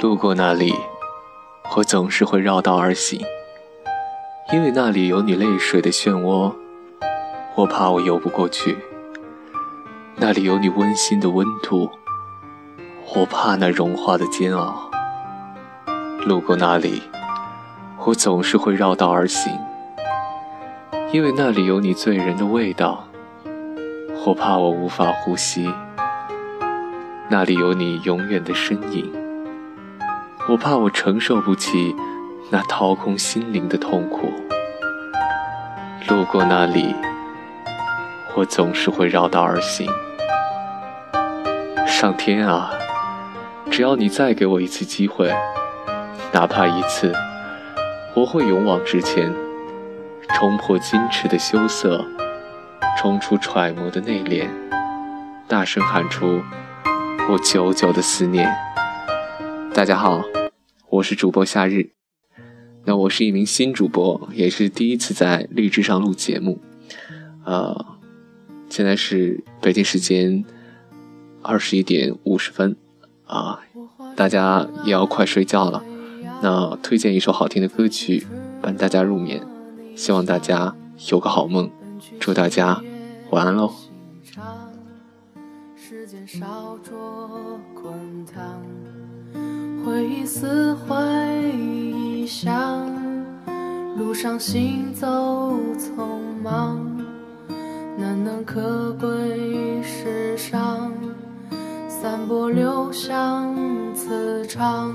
路过那里，我总是会绕道而行，因为那里有你泪水的漩涡，我怕我游不过去；那里有你温馨的温度，我怕那融化的煎熬。路过那里，我总是会绕道而行，因为那里有你醉人的味道，我怕我无法呼吸；那里有你永远的身影。我怕我承受不起那掏空心灵的痛苦。路过那里，我总是会绕道而行。上天啊，只要你再给我一次机会，哪怕一次，我会勇往直前，冲破矜持的羞涩，冲出揣摩的内敛，大声喊出我久久的思念。大家好，我是主播夏日。那我是一名新主播，也是第一次在荔枝上录节目。呃，现在是北京时间二十一点五十分啊，大家也要快睡觉了。那推荐一首好听的歌曲伴大家入眠，希望大家有个好梦，祝大家晚安喽。时间烧灼滚烫似回忆想，路上行走匆忙，难能可贵世上，散播留香磁场。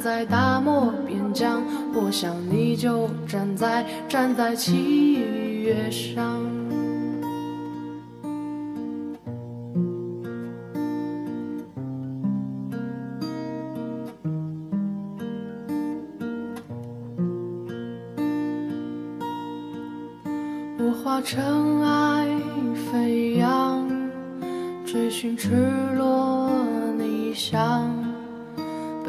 在大漠边。疆，我想你就站在站在七月上。我化尘埃飞扬，追寻赤裸理想。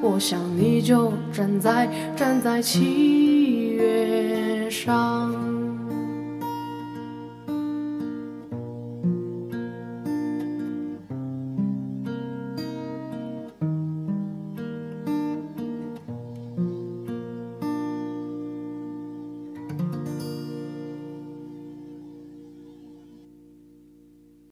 我想你就站在站在七月上。